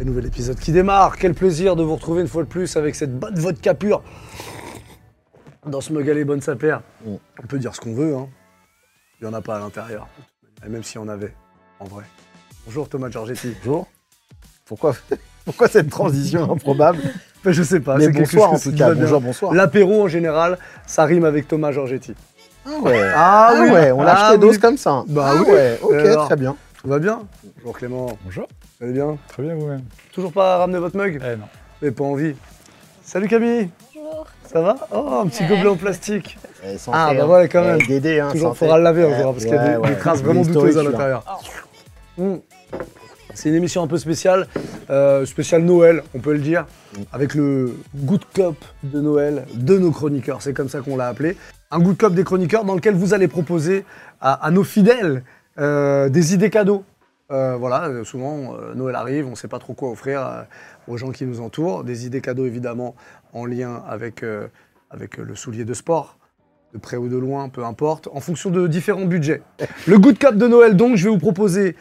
Un nouvel épisode qui démarre. Quel plaisir de vous retrouver une fois de plus avec cette bonne vodka pure. Dans ce Mogalé Bonne Sapère. Mm. On peut dire ce qu'on veut, hein. Il n'y en a pas à l'intérieur. Et même s'il y en avait, en vrai. Bonjour Thomas Giorgetti. Bonjour. Pourquoi, pourquoi cette transition improbable? Ben, je sais pas. Mais quelque bonsoir en tout cas. Bonjour, bonsour. L'apéro en général, ça rime avec Thomas Giorgetti. Ah ouais. Ah, Ah ouais, on lâche Ah les doses oui. comme ça. Bah ah oui. ouais, ok, Alors. très bien. Tout va bien? Bonjour Clément. Bonjour. Vous allez bien Très bien vous-même. Toujours pas ramené votre mug Eh non. Mais pas envie. Salut Camille. Bonjour. Ça va? Oh, un petit Ouais. gobelet en plastique. Eh, Ah, bah voilà, quand eh, même. Dédé, hein, Toujours, faudra faire. le laver Ouais, encore parce qu'il y a des, ouais, des ouais. traces vraiment douteuses à l'intérieur. Mm. C'est une émission un peu spéciale, euh, spéciale Noël, on peut le dire, avec le good cop de Noël de nos chroniqueurs, c'est comme ça qu'on l'a appelé. Un good cop des chroniqueurs dans lequel vous allez proposer à, à nos fidèles euh, des idées cadeaux. Euh, voilà, euh, souvent euh, Noël arrive, on ne sait pas trop quoi offrir euh, aux gens qui nous entourent. Des idées cadeaux évidemment en lien avec, avec le soulier de sport, de près ou de loin, peu importe, en fonction de différents budgets. Le Good Cup de Noël, donc, je vais vous proposer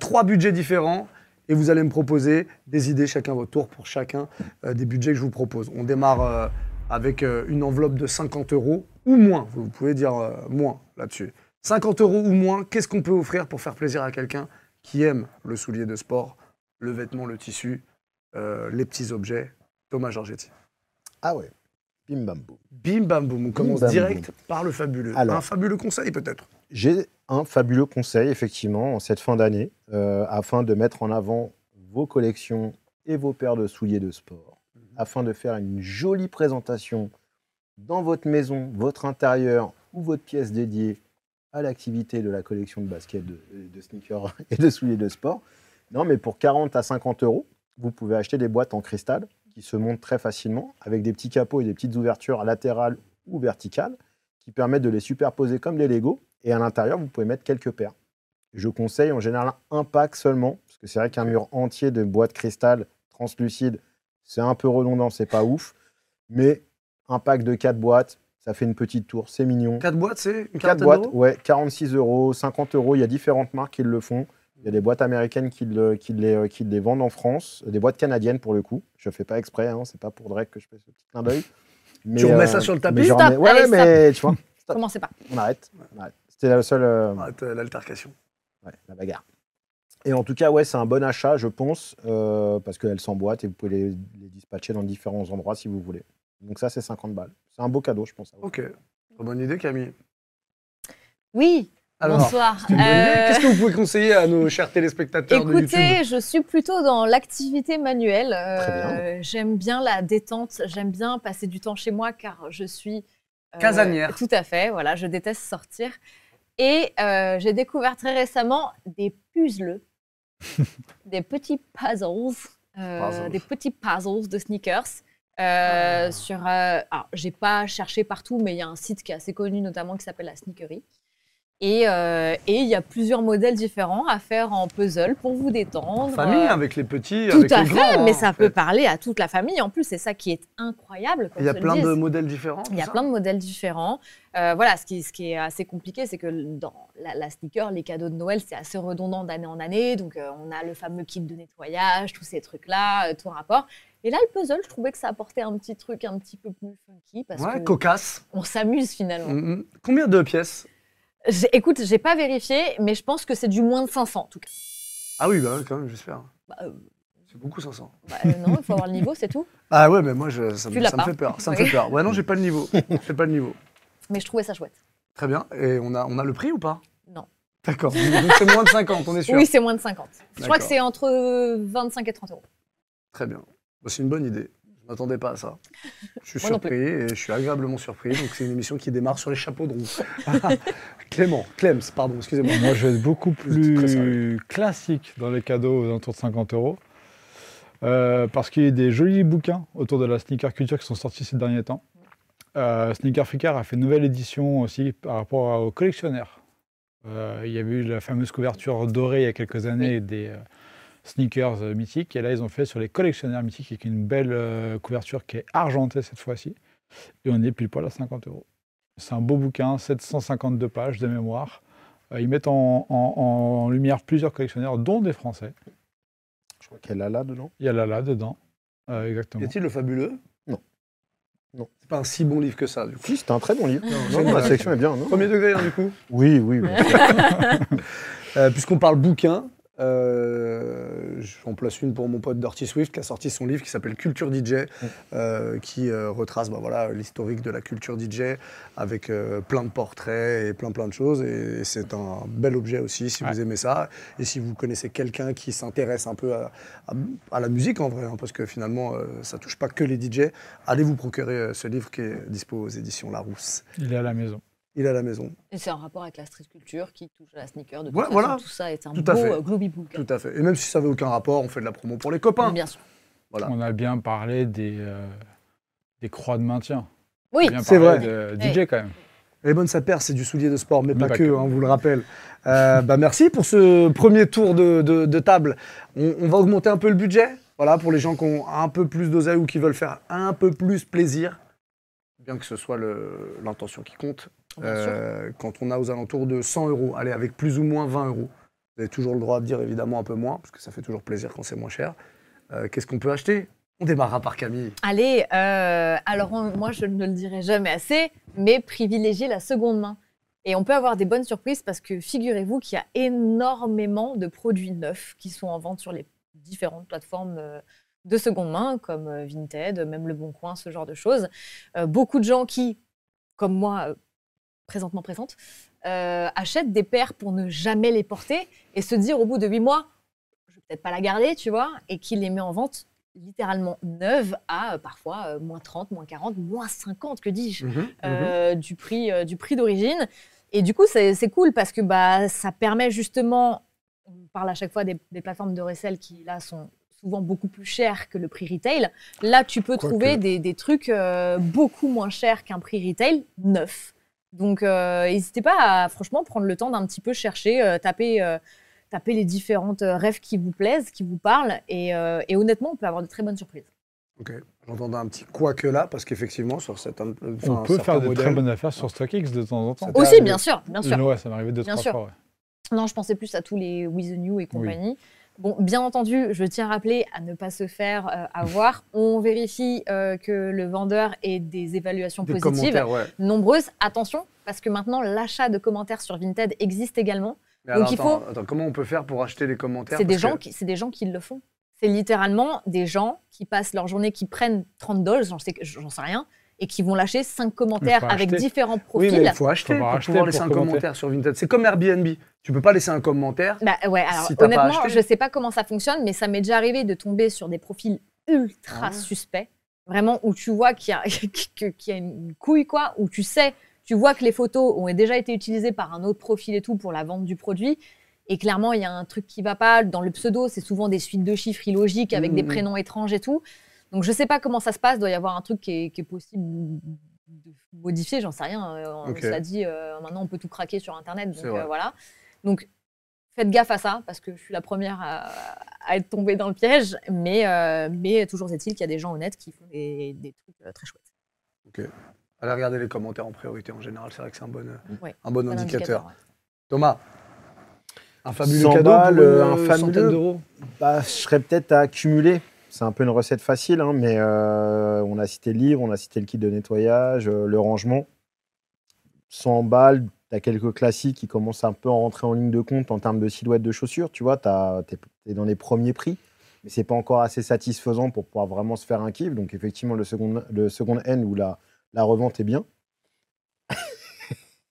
trois budgets différents et vous allez me proposer des idées chacun votre tour pour chacun des budgets que je vous propose. On démarre avec une enveloppe de 50 euros ou moins. Vous pouvez dire moins là-dessus. 50 euros ou moins, qu'est-ce qu'on peut offrir pour faire plaisir à quelqu'un qui aime le soulier de sport, le vêtement, le tissu, euh, les petits objets Thomas Giorgetti. Ah ouais. Bim bam boum. Bim bam boum, on commence bam, direct par le fabuleux. Alors. Un fabuleux conseil peut-être. J'ai un fabuleux conseil, effectivement, en cette fin d'année, euh, afin de mettre en avant vos collections et vos paires de souliers de sport, afin de faire une jolie présentation dans votre maison, votre intérieur ou votre pièce dédiée à l'activité de la collection de baskets, de, sneakers et de souliers de sport. Non, mais pour 40 à 50 euros, vous pouvez acheter des boîtes en cristal qui se montent très facilement avec des petits capots et des petites ouvertures latérales ou verticales qui permettent de les superposer comme des Lego. Et à l'intérieur, vous pouvez mettre quelques paires. Je conseille en général un pack seulement, parce que c'est vrai qu'un mur entier de boîtes cristal translucides, c'est un peu redondant, c'est pas ouf. Mais un pack de 4 boîtes, ça fait une petite tour, c'est mignon. 4 boîtes, c'est une 4 quarantaine boîtes, ouais, 46 euros, 50 euros. Il y a différentes marques qui le font. Il y a des boîtes américaines qui, le- qui les, euh, qui les vendent en France, des boîtes canadiennes pour le coup. Je fais pas exprès, hein, c'est pas pour Drake que je fais ce petit clin d'œil. Mais, remets ça sur le tapis mais Stop, Ouais, allez, mais tu vois, Stop. Commencez pas. on arrête. on arrête. C'était la seule. euh, Arrête, euh, L'altercation. Ouais, la bagarre. Et en tout cas, ouais, c'est un bon achat, je pense, euh, parce qu'elles s'emboîtent et vous pouvez les, les dispatcher dans différents endroits si vous voulez. Donc ça, c'est 50 balles. C'est un beau cadeau, je pense. à vous. Ok. Très bonne idée, Camille. Oui, Alors, bonsoir. Euh, Qu'est-ce que vous pouvez conseiller à nos chers téléspectateurs de YouTube Écoutez, je suis plutôt dans l'activité manuelle. Euh, J'aime bien la détente, j'aime bien passer du temps chez moi car je suis euh, Casanière. Tout à fait, voilà, je déteste sortir. Et euh, j'ai découvert très récemment des puzzles, des petits puzzles, euh, Puzzles. des petits puzzles de sneakers. Euh, sur, euh, alors, j'ai pas cherché partout, mais il y a un site qui est assez connu, notamment qui s'appelle la Sneakery. Et euh, et il y a plusieurs modèles différents à faire en puzzle pour vous détendre. Famille, Euh, avec les petits, tout avec à les fait, grands. mais hein, ça en peut fait. parler à toute la famille. En plus, c'est ça qui est incroyable. Il y a plein de modèles différents. Il y a plein de modèles différents. Euh, voilà, ce qui, ce qui est assez compliqué, c'est que dans la, la sneaker, les cadeaux de Noël, c'est assez redondant d'année en année. Donc, on a le fameux kit de nettoyage, tous ces trucs-là, tout rapport. Et là, le puzzle, je trouvais que ça apportait un petit truc un petit peu plus funky parce Ouais, que cocasse. on s'amuse finalement. Mm, mm. Combien de pièces? Écoute, j'ai pas vérifié, mais je pense que c'est du moins de 500 en tout cas. Ah oui, bah quand même, j'espère. Bah, euh, C'est beaucoup 500. bah, euh, non, il faut avoir le niveau, c'est tout. Ah ouais, mais moi, je, ça, me- ça fait peur. Ça me fait peur. Ouais, non, j'ai pas le niveau. J'ai pas le niveau. Mais je trouvais ça chouette. Très bien. Et on a, on a le prix ou pas? Non. D'accord. Donc c'est moins de 50, on est sûr. Oui, c'est moins de 50. Je crois que c'est entre 25 et 30 euros. Très bien. Bah, c'est une bonne idée. Je m'attendais pas à ça. Je suis Moi surpris et je suis agréablement surpris. Donc c'est une émission qui démarre sur les chapeaux de roue. Clément, Clems, pardon, excusez-moi. Moi, je vais être beaucoup plus classique dans les cadeaux aux alentours de 50 euros. Euh, parce qu'il y a des jolis bouquins autour de la sneaker culture qui sont sortis ces derniers temps. Euh, Sneaker Freaker a fait une nouvelle édition aussi par rapport aux collectionneurs. Euh, il y avait eu la fameuse couverture dorée il y a quelques années des euh, sneakers euh, mythiques. Et là, ils ont fait sur les collectionneurs mythiques avec une belle euh, couverture qui est argentée cette fois-ci. Et on est pile poil à 50 euros. C'est un beau bouquin, 752 pages de mémoire. Euh, ils mettent en, en- en lumière plusieurs collectionneurs, dont des Français. Je crois qu'elle a là dedans. Il y a Lala dedans. Euh, Y exactement. a-t-il le fabuleux? Non. Non. C'est pas un si bon livre que ça, du coup. Si, c'était un très bon livre. Non, Non, génial. la sélection est bien. Non Premier degré, hein, du coup. oui, oui. Euh, Puisqu'on parle bouquin, euh, j'en place une pour mon pote Dirty Swift qui a sorti son livre qui s'appelle Culture DJ, euh, qui euh, retrace bah, voilà, l'historique de la culture DJ avec plein de portraits et plein plein de choses. Et c'est un bel objet aussi si Ouais. vous aimez ça. Et si vous connaissez quelqu'un qui s'intéresse un peu à, à- à la musique en vrai, hein, parce que finalement ça touche pas que les DJ, allez vous procurer ce livre qui est dispo aux éditions Larousse. Il est à la maison. Il est à la maison. Et c'est un rapport avec la street culture qui touche à la sneaker. De toute Ouais, façon, voilà. tout ça est un Tout beau euh, book. Tout à fait. Et même si ça n'avait aucun rapport, on fait de la promo pour les copains. Bien sûr. Voilà. On a bien parlé des, euh, des croix de maintien. Oui, c'est vrai. de DJ quand même. Les bonnes sapères, c'est du soulier de sport, mais, Mais pas, pas que, que. hein, on vous le rappelle. Euh, bah, merci pour ce premier tour de, de- de table. On, on va augmenter un peu le budget, voilà, pour les gens qui ont un peu plus d'oseille ou qui veulent faire un peu plus plaisir, bien que ce soit l'intention qui compte. Euh, quand on a aux alentours de 100 euros, allez, avec plus ou moins 20 euros, vous avez toujours le droit de dire évidemment un peu moins, parce que ça fait toujours plaisir quand c'est moins cher. Euh, Qu'est-ce qu'on peut acheter? On démarrera par Camille. Allez, euh, alors on- moi je ne le dirai jamais assez, mais privilégiez la seconde main. Et on peut avoir des bonnes surprises parce que figurez-vous qu'il y a énormément de produits neufs qui sont en vente sur les différentes plateformes de seconde main, comme Vinted, même Le Bon Coin, ce genre de choses. Euh, beaucoup de gens qui, comme moi, présentement présente, euh, achètent des paires pour ne jamais les porter et se dire au bout de huit mois, je vais peut-être pas la garder, tu vois, et qui les met en vente littéralement neuve à euh, parfois euh, moins 30, moins 40, moins 50, que dis-je, euh, du prix, du prix d'origine. Et du coup, c'est c'est cool parce que bah, ça permet justement, on parle à chaque fois des, des plateformes de resell qui là sont souvent beaucoup plus chères que le prix retail. Là, tu peux trouver des, des trucs euh, beaucoup moins chers qu'un prix retail neuf. Donc, euh, n'hésitez pas à franchement prendre le temps d'un petit peu chercher, euh, taper, euh, taper les différentes rêves qui vous plaisent, qui vous parlent. Et, euh, et honnêtement, on peut avoir de très bonnes surprises. Ok. J'entendais un petit quoique là, parce qu'effectivement, sur cette. On peut faire de très bonnes affaires sur StockX de temps en temps. Aussi, arrivé. bien sûr, bien sûr. Ouais, ça m'est arrivé deux, Bien trois sûr. fois. ouais. Non, je pensais plus à tous les With the New et compagnie. Bon, bien entendu, je tiens à rappeler à ne pas se faire euh, avoir. On vérifie euh, que le vendeur ait des évaluations Des positives ouais. nombreuses. Attention, parce que maintenant, l'achat de commentaires sur Vinted existe également. Mais Donc alors, il attends, attends, comment on peut faire pour acheter les commentaires? C'est des, gens que- qui- c'est des gens qui le font. C'est littéralement des gens qui passent leur journée, qui prennent 30 dollars, j'en sais, j'en sais rien, et qui vont lâcher 5 commentaires avec acheter. différents Oui, profils. mais il faut acheter Faut pour acheté pouvoir laisser pour un commentaire sur Vinted. C'est comme Airbnb. Tu peux pas laisser un commentaire. Bah ouais, alors Si pas honnêtement, acheté. je sais pas comment ça fonctionne, mais ça m'est déjà arrivé de tomber sur des profils ultra Ah. suspects, vraiment où tu vois qu'il y, a- y une couille, quoi, où tu sais, tu vois que les photos ont déjà été utilisées par un autre profil et tout pour la vente du produit. Et clairement, il y a un truc qui va pas. Dans le pseudo, c'est souvent des suites de chiffres illogiques avec des Mhm. prénoms étranges et tout. Donc je sais pas comment ça se passe. Il doit y avoir un truc qui est, qui est possible de modifier, j'en sais rien. Euh, Ok. Cela dit, euh, maintenant on peut tout craquer sur Internet. Donc euh, voilà. Donc faites gaffe à ça parce que je suis la première à, à être tombée dans le piège. Mais, euh, mais toujours est-il qu'il y a des gens honnêtes qui font des, des trucs euh, très chouettes. Allez regarder les commentaires en priorité en général. C'est vrai que c'est un bon, Ouais, un bon indicateur. ouais. Thomas, un fabuleux 100 cadeau balles, un fabuleux. centaine d'euros. Bah, je serais peut-être à accumuler. C'est un peu une recette facile, hein, mais euh, on a cité le livre, on a cité le kit de nettoyage, euh, le rangement. 100 balles, tu as quelques classiques qui commencent un peu à rentrer en ligne de compte en termes de silhouette de chaussures. Tu vois, tu es, dans les premiers prix, mais c'est pas encore assez satisfaisant pour pouvoir vraiment se faire un kiff. Donc, effectivement, le second, le second N ou la, la revente est bien.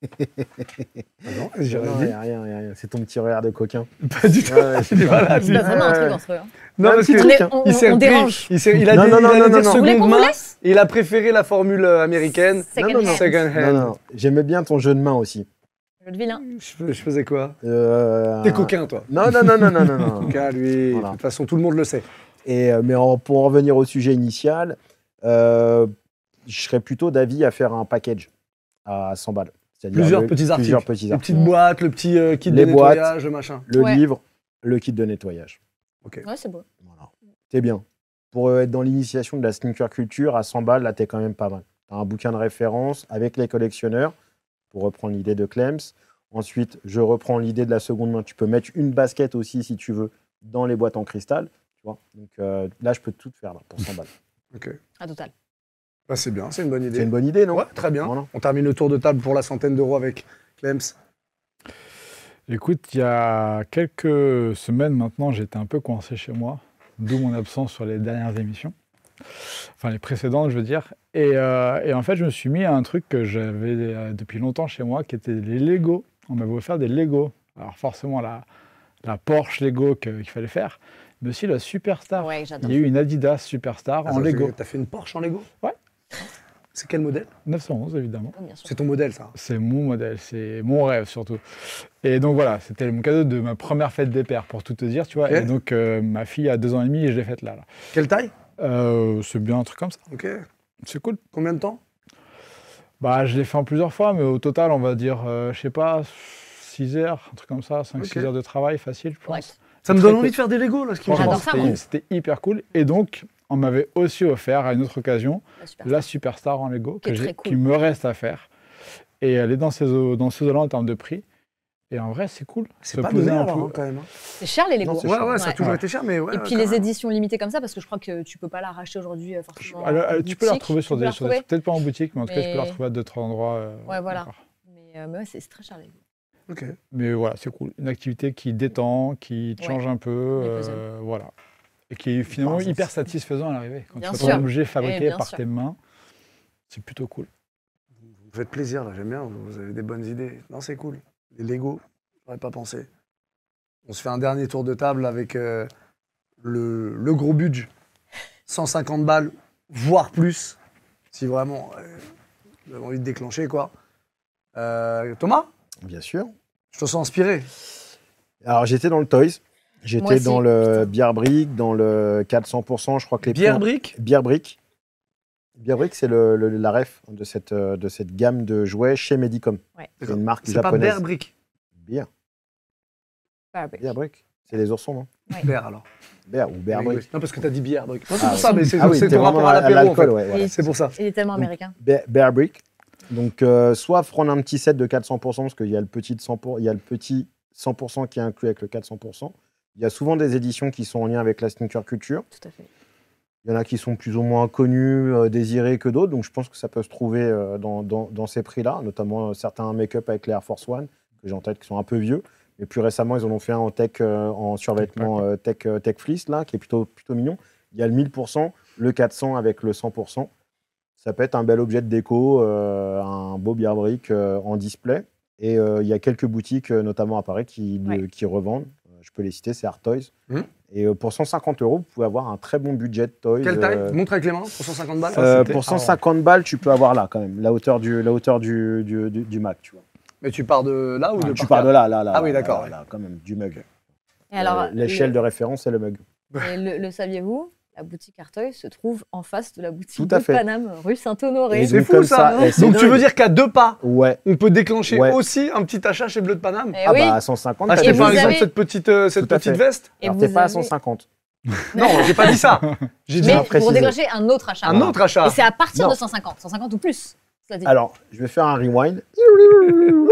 Ah non, j'ai Non, rien rien, rien. C'est ton petit regard de coquin. Pas du tout. Ouais, c'est Il Il passe vraiment un truc entre eux. hein. Non, Un parce petit que On, il on dérange. Il, il a Non, dit, non, il non, allait non, non, seconde main. Et il a préféré la formule euh, américaine. Second non, non, non. hand. Second Non, hand. non, j'aimais bien ton jeu de main aussi. Je le vilain. Je, fais- je faisais quoi? Euh, T'es coquin, toi. Non, non, non, non, non, non. non. Coquin, lui. Voilà. De toute façon, tout le monde le sait. Et, euh, mais en- pour en revenir au sujet initial, euh, je serais plutôt d'avis à faire un package à 100 balles. C'est-à-dire Plusieurs le- petits articles. Plusieurs petits Les articles. petites boîtes, le petit euh, kit Les de boîtes. nettoyage, le machin. Le Ouais. livre, le kit de nettoyage. Ouais, c'est beau. Voilà. C'est bien. Pour euh, être dans l'initiation de la sneaker culture, à 100 balles, là, t'es quand même pas mal. T'as un bouquin de référence avec les collectionneurs, pour reprendre l'idée de Clems. Ensuite, je reprends l'idée de la seconde main. Tu peux mettre une basket aussi, si tu veux, dans les boîtes en cristal. Tu vois. Donc euh, là, je peux tout faire là, pour 100 balles. Ok. Ah, total. Bah, c'est bien, c'est une bonne idée. C'est une bonne idée, non Ouais, très bien. Voilà. On termine le tour de table pour la centaine d'euros avec Clems. Écoute, il y a quelques semaines maintenant, j'étais un peu coincé chez moi, d'où mon absence sur les dernières émissions. Enfin, les précédentes, je veux dire. Et, euh, et en fait, je me suis mis à un truc que j'avais euh, depuis longtemps chez moi, qui était les Lego. On m'avait offert des Lego. Alors, forcément, la, la Porsche Lego qu'il fallait faire, mais aussi la Superstar. Ouais, Il y a eu une Adidas Superstar en Attends, Lego. tu- T'as fait une Porsche en Lego? Ouais. C'est quel modèle? 911, évidemment. Oh. C'est ton modèle, ça. C'est mon modèle, c'est mon rêve surtout. Et donc voilà, c'était mon cadeau de ma première fête des pères, pour tout te dire, tu vois. Et donc euh, ma fille a deux ans et demi et je l'ai faite là. là. Quelle taille? Euh, c'est bien un truc comme ça, Ok. c'est cool. Combien de temps? Bah, je l'ai fait en plusieurs fois, mais au total, on va dire, euh, je sais pas, 6 heures, un truc comme ça, 5-6 Ok. heures de travail facile, je pense. Ça me donne cool. envie de faire des Lego, là, ce qui me Franchement, J'adore ça, c'était- moi. C'était hyper cool. Et donc, on m'avait aussi offert à une autre occasion La super. la Superstar en Lego Qui que cool. me reste à faire. Et elle est dans ces dans ces eaux-là en termes de prix. Et en vrai, c'est cool. C'est pas donné alors, hein, quand même. hein. C'est cher les Lego. Non, Ouais, cher. ouais, ça a toujours Ouais. été cher, mais ouais. Et puis les même. éditions limitées comme ça, parce que je crois que tu peux pas la racheter aujourd'hui euh, forcément. En elle- tu peux la retrouver sur Tu des peut-être pas en boutique, mais en tout cas, tu peux la retrouver à d'autres endroits. euh, Ouais, voilà. Mais, euh, mais ouais, c'est très cher les Lego. Ok. Mais voilà, c'est cool. Une activité qui détend, qui change un peu, euh, voilà. Et qui est finalement hyper c'est- satisfaisant à l'arrivée. Quand Bien tu sûr. ton objet Eh, fabriqué par sûr. tes mains, c'est plutôt cool. Vous faites plaisir, là, j'aime bien, vous avez des bonnes idées. Non, c'est cool. Les Lego, j'aurais pas pensé. On se fait un dernier tour de table avec euh, le, le gros budget. 150 balles, voire plus, si vraiment euh, vous avez envie de déclencher, quoi. Euh, Thomas, Bien sûr. je te sens inspiré. Alors, j'étais dans le Toys. J'étais dans le. Bière Brick, dans le 400%. Je crois que les Bière brique Bière Brick. Bière Brick, c'est le, le- la ref de cette, euh, de cette gamme de jouets chez Medicom. Ouais. C'est une marque C'est pas japonaise. Bear Brick. Bière. Bière Brick. C'est les oursons, non Bear, alors. Bière ou Bière Oui, Brick. oui. Non, parce que t'as dit bière brick. Non, c'est Ah, pour ça, mais c'est Ah oui, ton rapport vraiment à en fait. l'alcool, ouais. voilà. Et- C'est pour ça. Il est tellement américain. Bear Bear Brick. Donc, euh, soit prendre un petit set de 400%, parce qu'il y a le petit de 100%, il y a le petit 100% qui est inclus avec le 400%. Il y a souvent des éditions qui sont en lien avec la sneaker culture. Tout à fait. Il y en a qui sont plus ou moins connus, euh, désirés que d'autres. Donc, je pense que ça peut se trouver euh, dans, dans- dans ces prix-là, notamment euh, certains make-up avec les Air Force One, que j'ai en tête, qui sont un peu vieux. Mais plus récemment, ils en ont fait un en tech, euh, en survêtement euh, tech, euh, tech fleece, là, qui est plutôt, plutôt mignon. Il y a le 1000%, le 400 avec le 100%. Ça peut être un bel objet de déco, euh, un beau bière brick euh, en display. Et euh, il y a quelques boutiques, notamment à Paris, qui, le- Ouais. qui revendent. Je peux les citer, c'est Art Toys. Mhm. Et euh, pour 150 euros, vous pouvez avoir un très bon budget de toys. Quelle taille? euh, Montre avec les mains pour 150 balles. euh, pour avant. 150 balles, tu peux avoir là quand même, la hauteur du, la hauteur du, du, du- du Mac, tu vois. Mais tu pars de là ou de Ah, tu par pars de là, là, là. Ah oui, d'accord, là, ouais. là, quand même, du mug. Et alors, Euh, L'échelle le- de référence, c'est le mug. et le, le saviez-vous? La boutique Arteuil se trouve en face de la boutique à de fait. Paname, rue Saint-Honoré. C'est fou, comme ça. Donc tu veux dire qu'à deux pas, Ouais. on peut déclencher Ouais. aussi un petit achat chez Bleu de Paname Eh Ah oui, bah, à 150, t'as Acheter par exemple avez- cette petite, euh, cette à petite veste et Alors, t'es pas à avez- 150. Non, j'ai pas dit ça. J'ai dit Mais pour déclencher un autre achat. un autre achat. Et c'est à partir Non. de 150, 150 ou plus. Alors, je vais faire un rewind.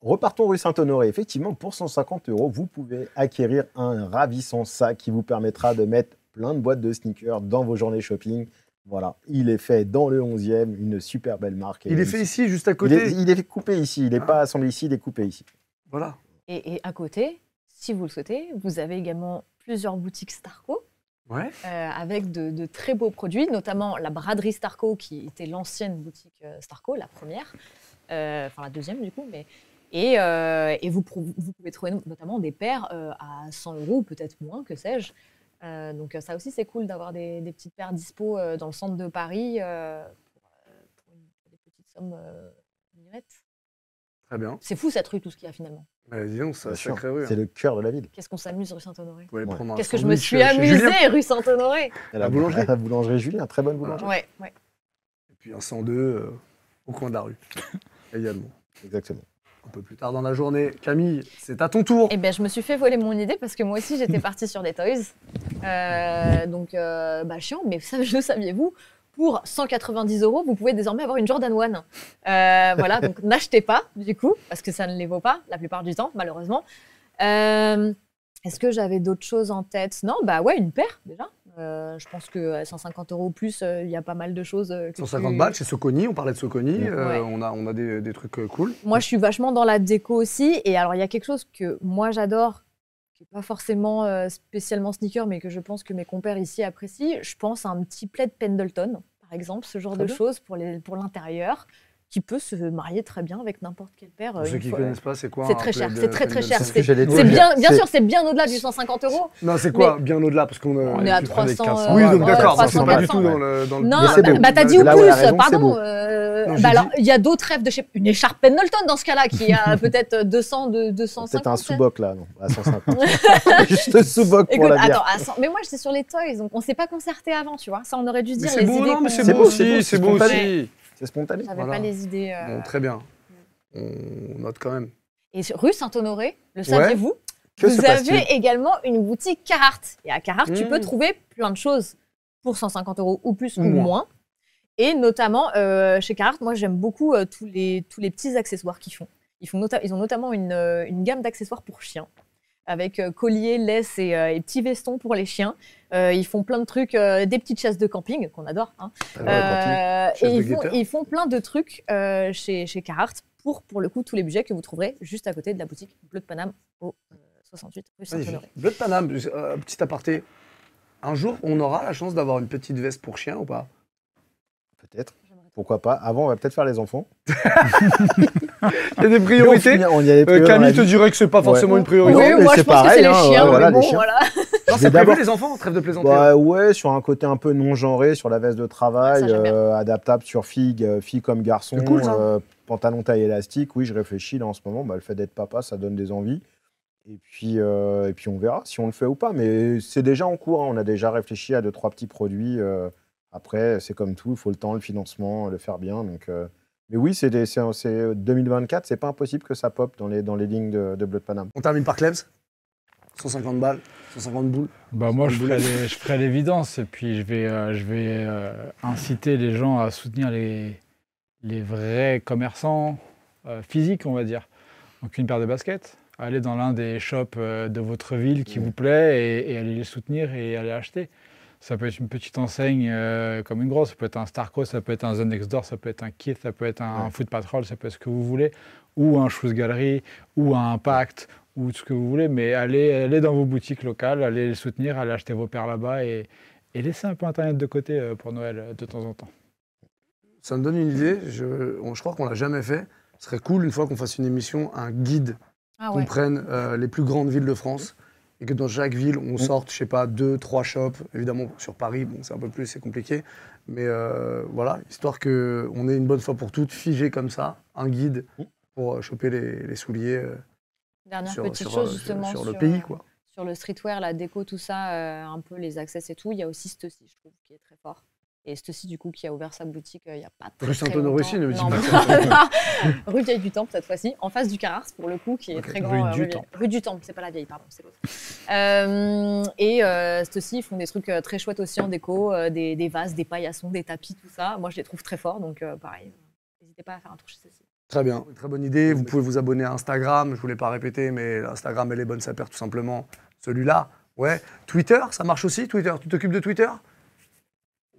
Repartons rue Saint-Honoré. Effectivement, pour 150 euros, vous pouvez acquérir un ravissant sac qui vous permettra de mettre plein de boîtes de sneakers dans vos journées shopping. Voilà, il est fait dans le 11e, une super belle marque. Il est fait ici, juste à Il côté. est, il est coupé ici, il n'est pas assemblé ici, il est coupé ici. Voilà. Et, et à côté, si vous le souhaitez, vous avez également plusieurs boutiques Starco Ouais. euh, avec de, de très beaux produits, notamment la braderie Starco qui était l'ancienne boutique euh, Starco, la première, euh, enfin la deuxième du coup, mais et, euh, et vous, vous pouvez trouver notamment des paires euh, à 100 euros peut-être moins, que sais-je. Euh, donc euh, ça aussi c'est cool d'avoir des, des petites paires dispo euh, dans le centre de Paris euh, pour, euh, pour une- pour des petites sommes euh, mignonnettes. Très bien. C'est fou cette rue tout ce qu'il y a finalement. Bah, dis donc, c'est sacrée rue. C'est hein. le cœur de la ville. Qu'est-ce qu'on s'amuse rue Saint-Honoré? Ouais. Qu'est-ce que je me suis amusée Julien. rue Saint-Honoré Et la, boulangerie. La boulangerie Julien, très bonne boulangerie. Ouais, ouais. Et puis un 102 euh, au coin de la rue. Également. Exactement. Un peu plus tard dans la journée. Camille, c'est à ton tour. Eh ben, je me suis fait voler mon idée parce que moi aussi j'étais partie sur des toys. Euh, donc, euh, bah, chiant, mais ça, le saviez-vous Pour 190 euros, vous pouvez désormais avoir une Jordan 1. Euh, voilà, donc n'achetez pas du coup, parce que ça ne les vaut pas la plupart du temps, malheureusement. Est-ce que j'avais d'autres choses en tête? Non, bah ouais, une paire déjà. Euh, je pense que à 150 euros plus, euh, il y a pas mal de choses. euh, que 150 tu- balles chez Soconi, on parlait de Soconi, Ouais. euh, on, a, on a des, des trucs euh, cool. Moi, je suis vachement dans la déco aussi. Et alors, il y a quelque chose que moi, j'adore, qui n'est pas forcément euh, spécialement sneaker, mais que je pense que mes compères ici apprécient. Je pense à un petit plaid Pendleton, par exemple, ce genre Très de choses pour les- pour l'intérieur, qui peut se marier très bien avec n'importe quelle paire. Pour euh, ceux une qui fois- connaissent pas, c'est quoi C'est très cher, c'est très, très cher, C'est bien, sûr, c'est bien au-delà du 150 euros. Non, c'est quoi Bien au-delà, parce qu'on euh, On est à tu prends les 300. 400. Oui, donc d'accord, donc 300, c'est pas du 400. tout dans le. Non, bah, bah, t'as dit ou plus, pardon. euh, bah alors, il y a d'autres rêves de chez une écharpe Pendleton dans ce cas-là qui a peut-être 200 de 250. Peut-être un sous-boc là, non, à 150. Juste sous-boc pour la bière. attends, mais moi j'étais sur les toys, donc on s'est pas concerté avant, tu vois. Ça, on aurait dû dire c'est les beau, idées. non, mais qu'on- c'est beau beau, c'est beau, aussi, c'est beau aussi. C'est spontané. J'avais Voilà. pas les idées. euh, Bon, très bien. On note quand même. Et rue Saint-Honoré, le saviez-vous? Que se Vous avez également une boutique Carhartt. Et à Carhartt, tu Mmh. peux trouver plein de choses pour 150 euros ou plus Ou ou moins. moins. Et notamment, euh, chez Carhartt, moi j'aime beaucoup euh, tous, les, tous les petits accessoires qu'ils font. Ils, font nota- ils ont notamment une, euh, une gamme d'accessoires pour chiens, avec euh, colliers, laisse et, euh, et petits vestons pour les chiens. Euh, ils font plein de trucs, euh, des petites chaises de camping, qu'on adore. hein. Ah, ouais. Euh, et ils font, ils font plein de trucs euh, chez, chez Carhartt pour, pour le coup, tous les budgets que vous trouverez juste à côté de la boutique Bleu de Paname au euh, 68 rue Saint-Honoré. Bleu de Paname, euh, petit aparté. Un jour, on aura la chance d'avoir une petite veste pour chien ou pas? Peut-être. Pourquoi pas Avant, on va peut-être faire les enfants. Il y a des on, priorités. finit- on y allait Euh, Camille te dirait que c'est pas Ouais. forcément une Oui, priorité. mais moi c'est je pense que c'est les hein, chiens, voilà, bon, les chiens. voilà. Non, prévu les enfants, trêve de plaisanter. Bah ouais, sur un côté un peu non genré, sur la veste de travail, ça, euh, adaptable sur filles, euh, filles comme garçons, C'est cool, ça. euh, pantalon taille élastique. Oui, je réfléchis là en ce moment. Bah, le fait d'être papa, ça donne des envies. Et puis, euh, et puis on verra si on le fait ou pas. Mais c'est déjà en cours. hein. On a déjà réfléchi à deux trois petits produits. euh, après, c'est comme tout, il faut le temps, le financement, le faire bien. Donc, euh, mais oui, c'est des- c'est c'est 2024. C'est pas impossible que ça pop dans les dans les lignes de, de Bleu de Paname. On termine par Clems. 150 balles, 150 boules. Bah moi, je ferai, boulette. les- je ferai l'évidence et puis je vais, euh, je vais euh, inciter les gens à soutenir les, les vrais commerçants euh, physiques, on va dire. Donc une paire de baskets, aller dans l'un des shops euh, de votre ville qui Mhm. vous plaît et, et aller les soutenir et aller acheter. Ça peut être une petite enseigne euh, comme une grosse, ça peut être un Starco, ça peut être un The Next Door, ça peut être un Kith, ça peut être un Ouais. Foot Patrol, ça peut être ce que vous voulez, ou un Shoes Gallery, ou un Impact, ou ce que vous voulez, mais allez, allez dans vos boutiques locales, allez les soutenir, allez acheter vos paires là-bas et, et laissez un peu Internet de côté euh, pour Noël euh, de temps en temps. Ça me donne une idée. Je, on- je crois qu'on l'a jamais fait. Ce serait cool une fois qu'on fasse une émission, un guide Ah qu'on prenne euh, les plus grandes villes de France et que dans chaque ville on sorte, je sais pas, deux, trois shops. Évidemment sur Paris, bon c'est un peu plus, c'est compliqué, mais euh, voilà, histoire que on ait une bonne fois pour toutes figé comme ça, un guide pour euh, choper les, les souliers euh, Dernière sur, petite sur, chose justement sur, sur, le pays quoi. sur le streetwear, la déco, tout ça, euh, un peu les accès et tout. Il y a aussi Stussy, je trouve, qui est très fort. Et Stussy, du coup, qui a ouvert sa boutique euh, il n'y a pas très, Rue très Saint-Honoré longtemps. aussi, ne me dis Non, pas Rue Vieille du Temple, cette fois-ci, en face du Carars, pour le coup, qui est très Rue grand. du Vieille- Temple. Rue du Temple, c'est pas la vieille, pardon, c'est l'autre. Euh, et euh, Stussy, ils font des trucs euh, très chouettes aussi en déco, euh, des, des vases, des paillassons, des tapis, tout ça. Moi, je les trouve très forts, donc euh, pareil, euh, n'hésitez pas à faire un tour chez Stussy. Très bien, très bonne idée. Vous pouvez vous abonner à Instagram. Je voulais pas répéter, mais Instagram, elle est bonne, ça perd tout simplement. Celui-là, ouais. Twitter, ça marche aussi. Twitter, tu t'occupes de Twitter?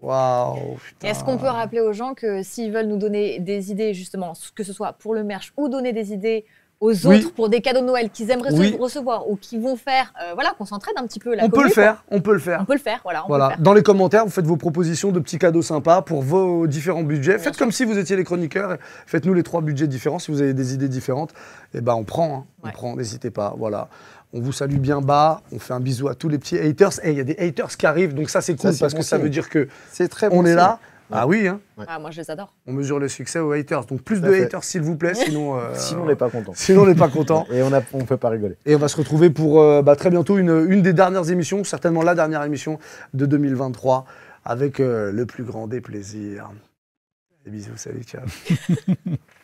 Waouh. Est-ce qu'on peut rappeler aux gens que s'ils veulent nous donner des idées, justement, que ce soit pour le merch ou donner des idées aux Oui. autres pour des cadeaux de Noël qu'ils aimeraient Oui. recevoir ou qui vont faire, euh, voilà, qu'on s'entraide un petit peu. La On peut le quoi. faire, on peut le faire. On peut le faire, voilà. On peut Voilà. le faire. Dans les commentaires, vous faites vos propositions de petits cadeaux sympas pour vos différents budgets. Faites sûr. comme si vous étiez les chroniqueurs. Faites-nous les trois budgets différents. Si vous avez des idées différentes, eh ben on prend. hein. On prend. N'hésitez pas. Voilà. On vous salue bien bas. On fait un bisou à tous les petits haters. Et il y a des haters qui arrivent, donc ça c'est cool Ça, parce bon que ça veut dire que C'est très bon on est signe. là. Ah oui, hein. Ah, moi, je les adore. on mesure le succès aux haters. Donc plus de fait. haters s'il vous plaît, sinon. euh, Sinon, on n'est pas content. Sinon on n'est pas content. Et on ne on peut pas rigoler. Et on va se retrouver pour euh, bah, très bientôt une, une des dernières émissions, certainement la dernière émission de 2023, avec euh, le plus grand des plaisirs. Des bisous, salut, ciao.